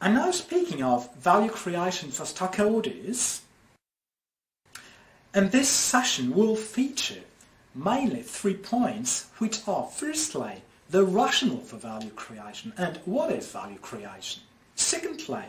And now speaking of value creation for stockholders, and this session will feature mainly three points which are firstly the rationale for value creation and what is value creation. Secondly,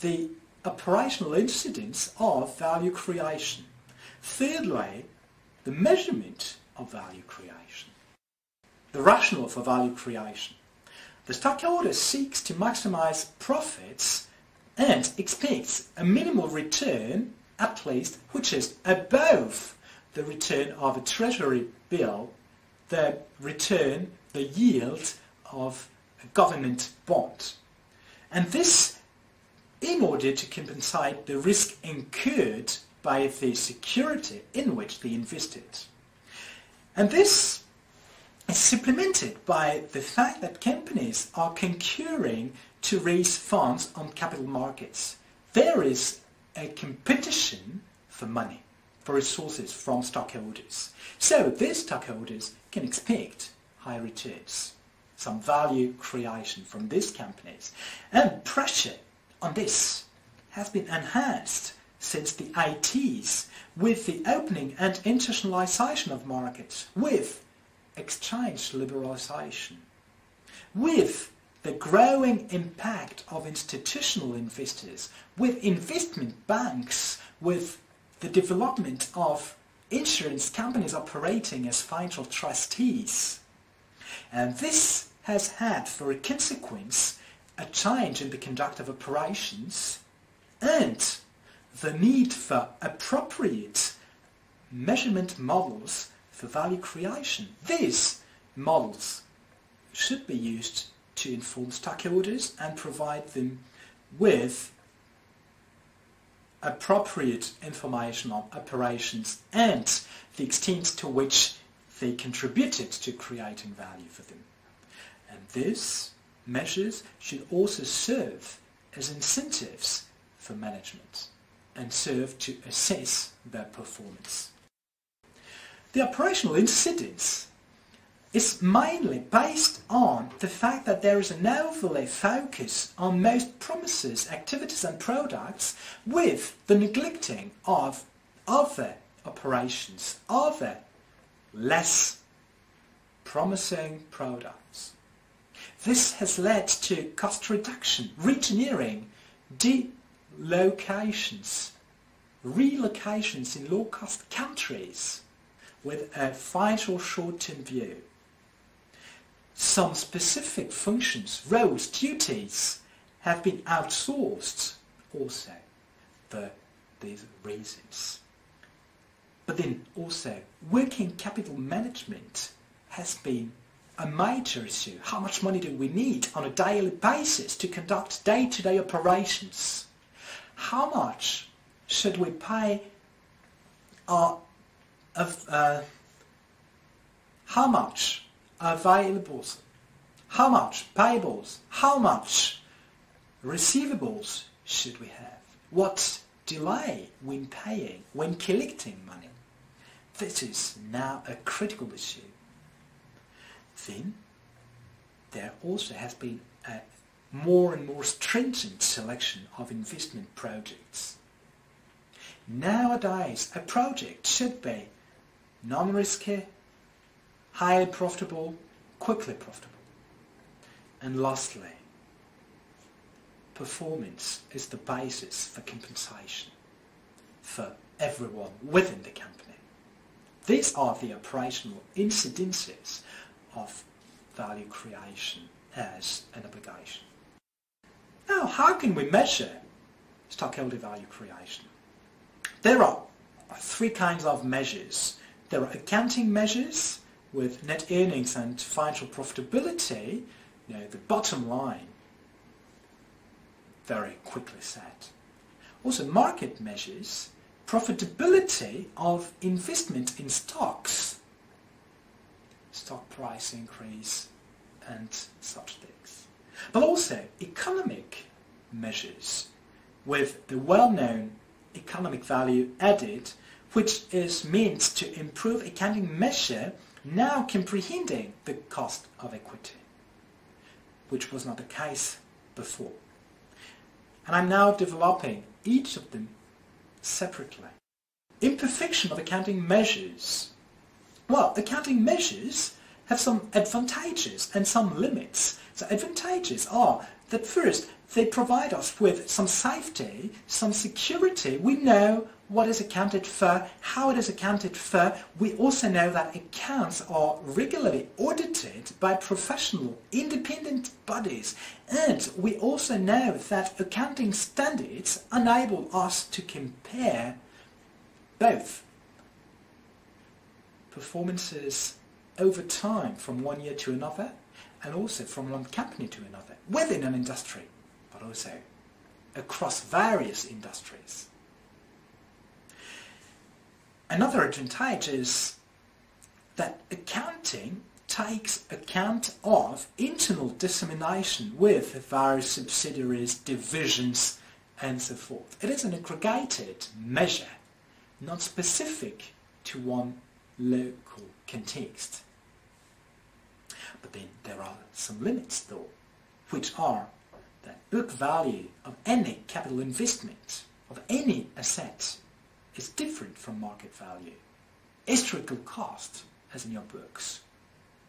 the operational incidence of value creation. Thirdly, the measurement of value creation. The rationale for value creation. The stockholder seeks to maximize profits and expects a minimal return, at least, which is above the return of a treasury bill, the return, the yield of a government bond. And this in order to compensate the risk incurred by the security in which they invested. And this is supplemented by the fact that companies are concurring to raise funds on capital markets. There is a competition for money, for resources from stockholders. So these stockholders can expect high returns, some value creation from these companies. And pressure on this has been enhanced since the 80s with the opening and internationalization of markets, with exchange liberalization, with the growing impact of institutional investors, with investment banks, with the development of insurance companies operating as financial trustees. And this has had for a consequence a change in the conduct of operations and the need for appropriate measurement models for value creation. These models should be used to inform stockholders and provide them with appropriate information on operations and the extent to which they contributed to creating value for them. And this measures should also serve as incentives for management and serve to assess their performance. The operational incidence is mainly based on the fact that there is an overlay focus on most promises, activities and products with the neglecting of other operations, other less promising products. This has led to cost reduction, reengineering, delocations, relocations in low-cost countries with a vital short-term view. Some specific functions, roles, duties have been outsourced also for these reasons. But then also working capital management has been a major issue. How much money do we need on a daily basis to conduct day-to-day operations? How much should we pay our, of, uh, how much availables, how much payables, how much receivables should we have? What delay when paying, when collecting money? This is now a critical issue then there also has been a more and more stringent selection of investment projects. Nowadays, a project should be non-risky, highly profitable, quickly profitable. And lastly, performance is the basis for compensation for everyone within the company. These are the operational incidences of value creation as an obligation. Now, how can we measure stockholder value creation? There are three kinds of measures. There are accounting measures with net earnings and financial profitability, you know, the bottom line, very quickly set. Also market measures, profitability of investment in stocks, stock price increase and such things. But also economic measures with the well-known economic value added which is meant to improve accounting measure now comprehending the cost of equity, which was not the case before. And I'm now developing each of them separately. Imperfection of accounting measures. Well, accounting measures have some advantages and some limits. The advantages are that first, they provide us with some safety, some security. We know what is accounted for, how it is accounted for. We also know that accounts are regularly audited by professional, independent bodies. And we also know that accounting standards enable us to compare both performances over time from one year to another and also from one company to another within an industry but also across various industries. Another advantage is that accounting takes account of internal dissemination with various subsidiaries, divisions, and so forth. It is an aggregated measure, not specific to one local context. But then there are some limits though, which are that book value of any capital investment, of any asset, is different from market value. Historical cost, as in your books,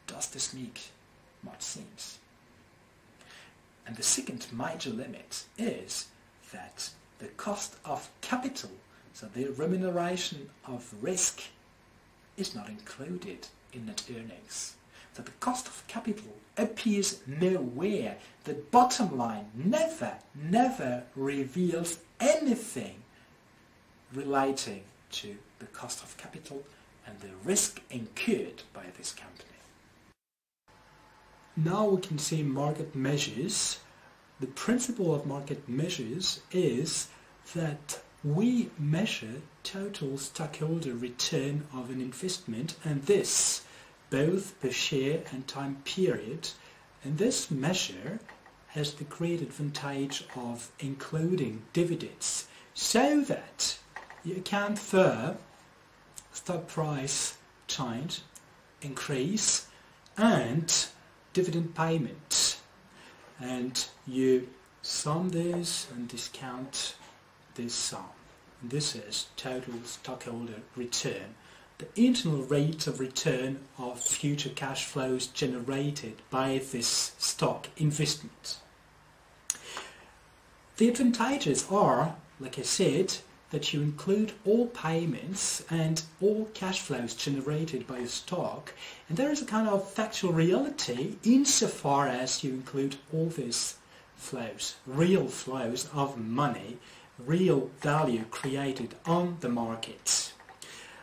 does this make much sense? And the second major limit is that the cost of capital, so the remuneration of risk, is not included in net earnings. That the cost of capital appears nowhere. The bottom line never, never reveals anything relating to the cost of capital and the risk incurred by this company. Now we can see market measures. The principle of market measures is that we measure total stockholder return of an investment and this both per share and time period and this measure has the great advantage of including dividends so that you account for stock price change, increase and dividend payment and you sum this and discount this sum. This is total stockholder return the internal rate of return of future cash flows generated by this stock investment. The advantages are, like I said, that you include all payments and all cash flows generated by the stock and there is a kind of factual reality insofar as you include all these flows, real flows of money, real value created on the market.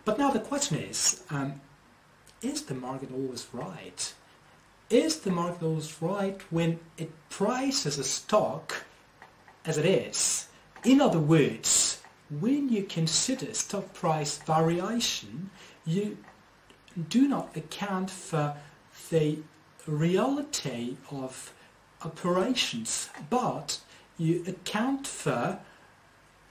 But now the question is, um, is the market always right? Is the market always right when it prices a stock as it is? In other words, when you consider stock price variation, you do not account for the reality of operations, but you account for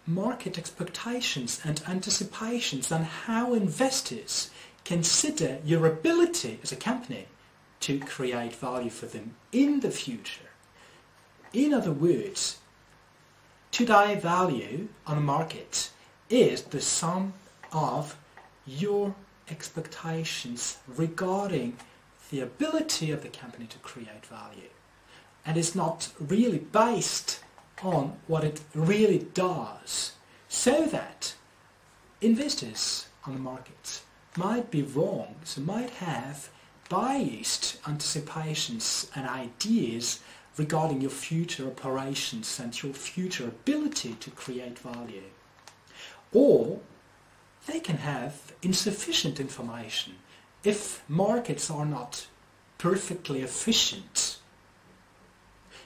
market expectations and anticipations and how investors consider your ability as a company to create value for them in the future. In other words, today value on the market is the sum of your expectations regarding the ability of the company to create value. And is not really based on what it really does so that investors on the market might be wrong, so might have biased anticipations and ideas regarding your future operations and your future ability to create value. Or they can have insufficient information if markets are not perfectly efficient.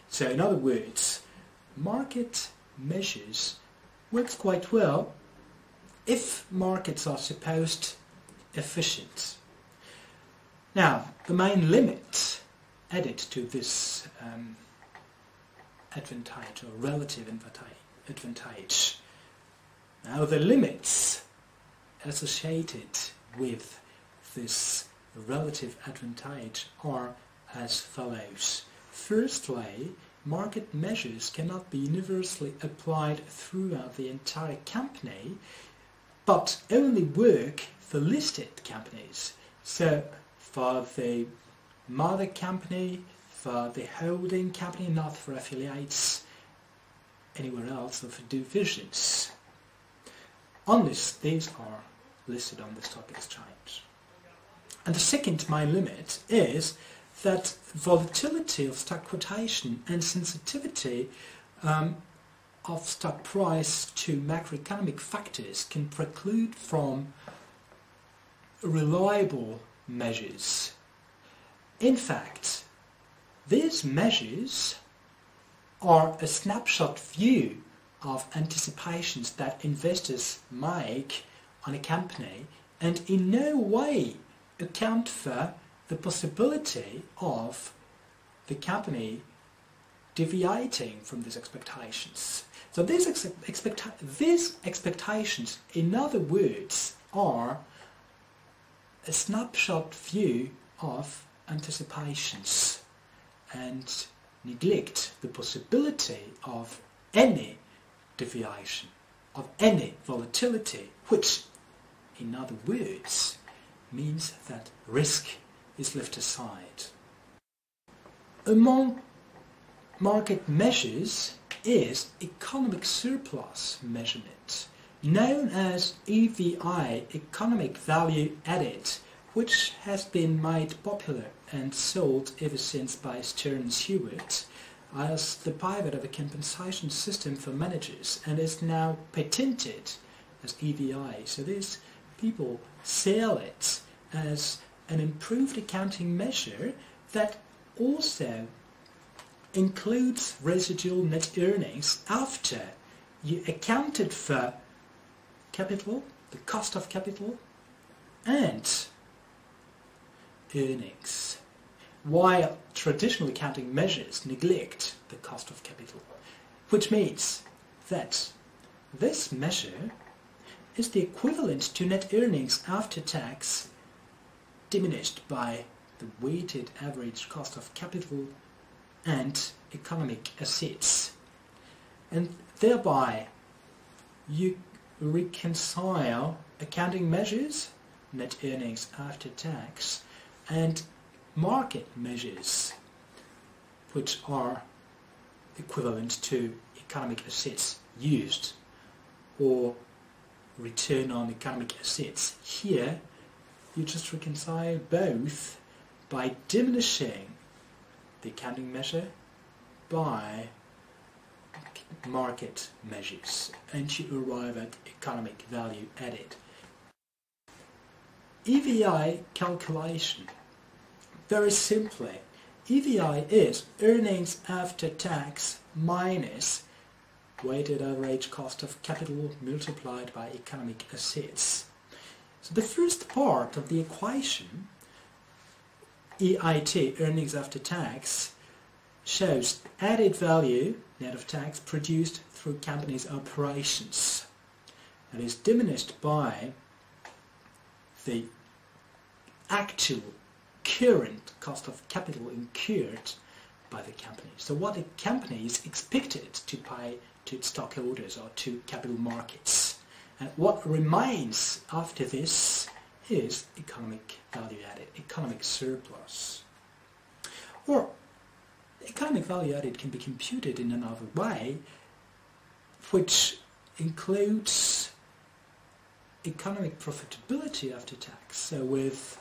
So in other words, market measures works quite well if markets are supposed efficient. Now, the main limit added to this um, advantage or relative advantage. Now, the limits associated with this relative advantage are as follows. Firstly, market measures cannot be universally applied throughout the entire company, but only work for listed companies. So for the mother company, for the holding company, not for affiliates anywhere else or for divisions. Unless these are listed on the stock exchange. And the second main limit is that volatility of stock quotation and sensitivity um, of stock price to macroeconomic factors can preclude from reliable measures. In fact, these measures are a snapshot view of anticipations that investors make on a company and in no way account for the possibility of the company deviating from these expectations. So these, ex these expectations, in other words, are a snapshot view of anticipations and neglect the possibility of any deviation, of any volatility, which, in other words, means that risk is left aside. Among market measures is economic surplus measurement, known as EVA, economic value added, which has been made popular and sold ever since by Stern Stewart as the pivot of a compensation system for managers and is now patented as EVA. So these people sell it as an improved accounting measure that also includes residual net earnings after you accounted for capital, the cost of capital, and earnings, while traditional accounting measures neglect the cost of capital, which means that this measure is the equivalent to net earnings after tax diminished by the weighted average cost of capital and economic assets. And thereby you reconcile accounting measures, net earnings after tax, and market measures, which are equivalent to economic assets used or return on economic assets. Here you just reconcile both by diminishing the accounting measure by market measures and you arrive at economic value added. EVA calculation. Very simply, EVA is earnings after tax minus weighted average cost of capital multiplied by economic assets. So the first part of the equation, EIT, earnings after tax, shows added value, net of tax, produced through company's operations. That is diminished by the actual current cost of capital incurred by the company. So what the company is expected to pay to its stockholders or to capital markets. And what remains after this is economic value added, economic surplus. Or economic value added can be computed in another way, which includes economic profitability after tax. So with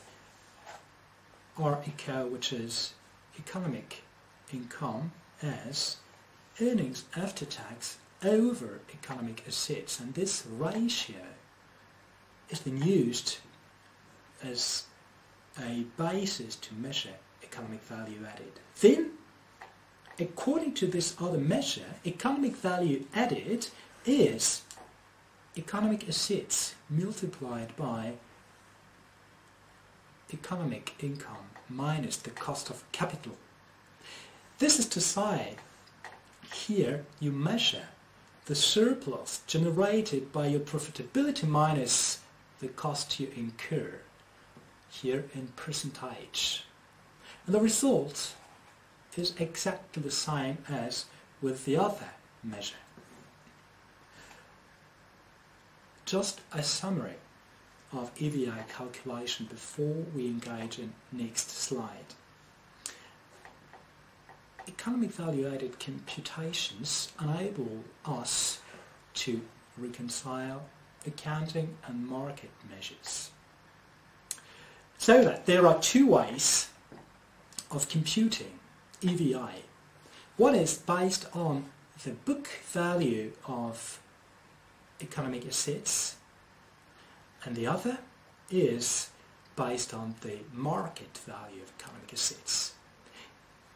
RECO, which is economic income, as earnings after tax over economic assets and this ratio is then used as a basis to measure economic value added. Then, according to this other measure, economic value added is economic assets multiplied by economic income minus the cost of capital. This is to say, here you measure the surplus generated by your profitability minus the cost you incur here in percentage. And the result is exactly the same as with the other measure. Just a summary of EVA calculation before we engage in next slide. Economic value added computations enable us to reconcile accounting and market measures. So that there are two ways of computing EVA. One is based on the book value of economic assets and the other is based on the market value of economic assets.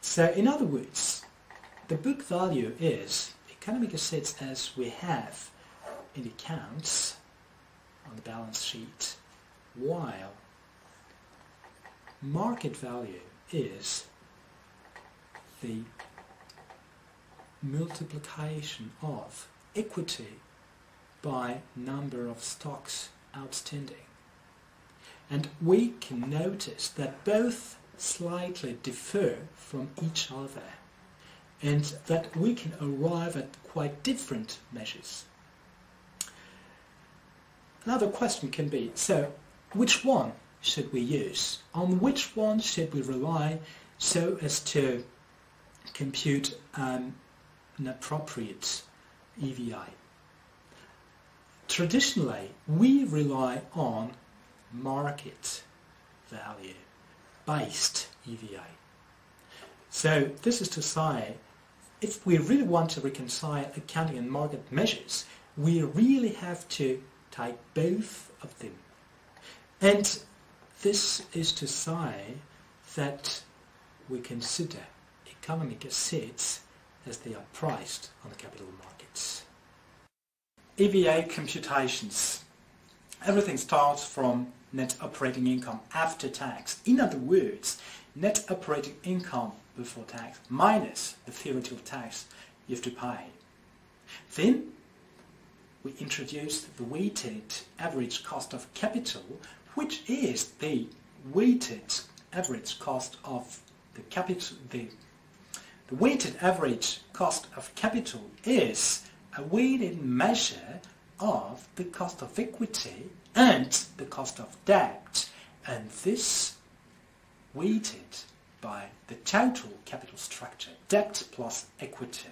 So in other words, the book value is economic assets as we have in accounts on the balance sheet, while market value is the multiplication of equity by number of stocks outstanding. And we can notice that both slightly differ from each other and that we can arrive at quite different measures. Another question can be, so which one should we use? On which one should we rely so as to compute um, an appropriate EVA? Traditionally, we rely on market value based EVA. So this is to say, if we really want to reconcile accounting and market measures, we really have to take both of them. And this is to say that we consider economic assets as they are priced on the capital markets. EVA computations. Everything starts from net operating income after tax. In other words, net operating income before tax minus the theoretical tax you have to pay. Then we introduce the weighted average cost of capital, which is the weighted average cost of the capital. The, the weighted average cost of capital is a weighted measure of the cost of equity and the cost of debt and this weighted by the total capital structure, debt plus equity.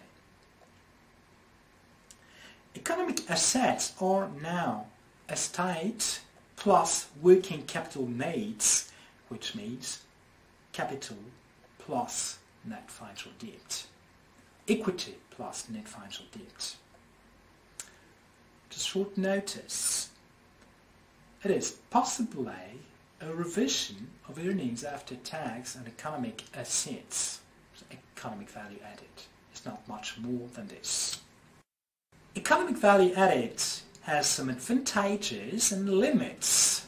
Economic assets are now estate plus working capital needs, which means capital plus net financial debt. Equity plus net financial debt short notice. It is possibly a revision of earnings after tax and economic assets, economic value added. It's not much more than this. Economic value added has some advantages and limits.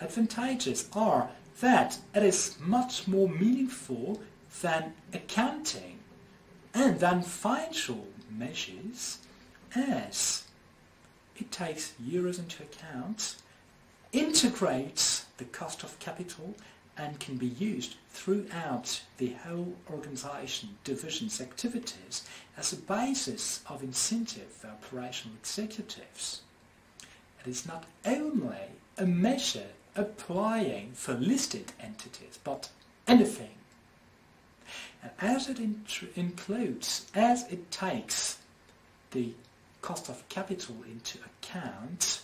Advantages are that it is much more meaningful than accounting and than financial measures as it takes euros into account, integrates the cost of capital and can be used throughout the whole organization division's activities as a basis of incentive for operational executives. It is not only a measure applying for listed entities, but anything. And as it includes, as it takes the cost of capital into account,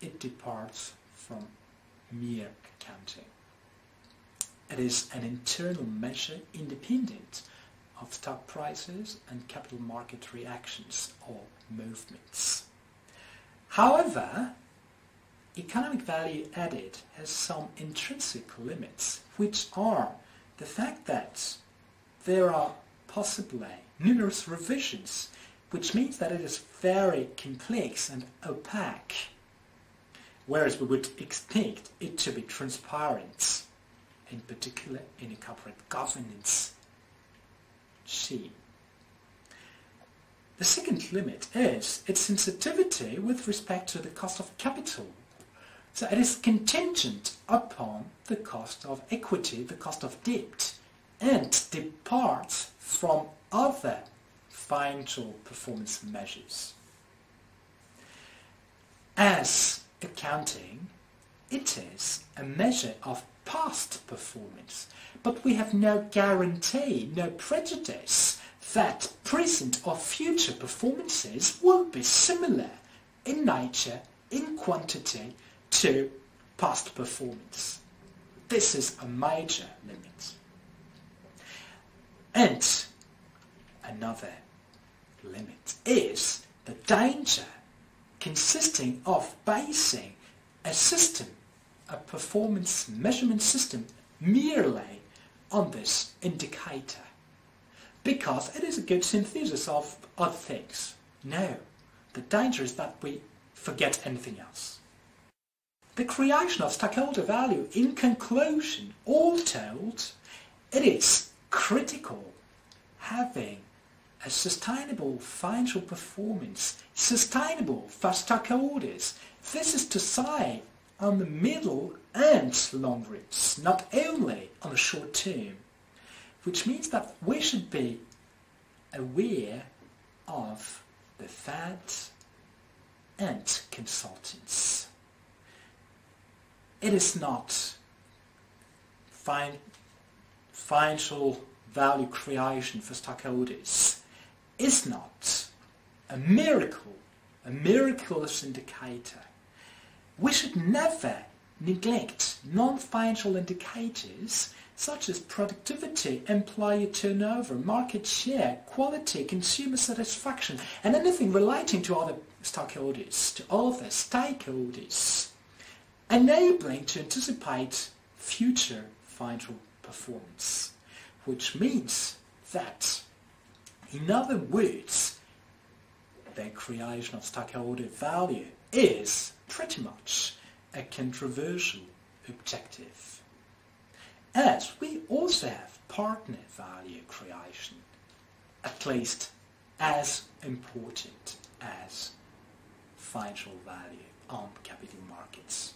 it departs from mere accounting. It is an internal measure independent of stock prices and capital market reactions or movements. However, economic value added has some intrinsic limits, which are the fact that there are possibly numerous revisions which means that it is very complex and opaque, whereas we would expect it to be transparent, in particular in a corporate governance scheme. The second limit is its sensitivity with respect to the cost of capital. So it is contingent upon the cost of equity, the cost of debt, and departs from other financial performance measures. As accounting, it is a measure of past performance, but we have no guarantee, no prejudice that present or future performances will be similar in nature, in quantity, to past performance. This is a major limit. And another limit is the danger consisting of basing a system, a performance measurement system, merely on this indicator. Because it is a good synthesis of other things. No, the danger is that we forget anything else. The creation of stakeholder value, in conclusion, all told, it is critical having a sustainable financial performance, sustainable for stakeholders. This is to say, on the middle and long routes, not only on the short term, which means that we should be aware of the fads and consultants. It is not fin financial value creation for stakeholders is not a miracle, a miraculous indicator. We should never neglect non-financial indicators such as productivity, employee turnover, market share, quality, consumer satisfaction, and anything relating to other stakeholders, to other stakeholders, enabling to anticipate future financial performance, which means that in other words, the creation of stakeholder value is pretty much a controversial objective. As we also have partner value creation, at least as important as financial value on capital markets.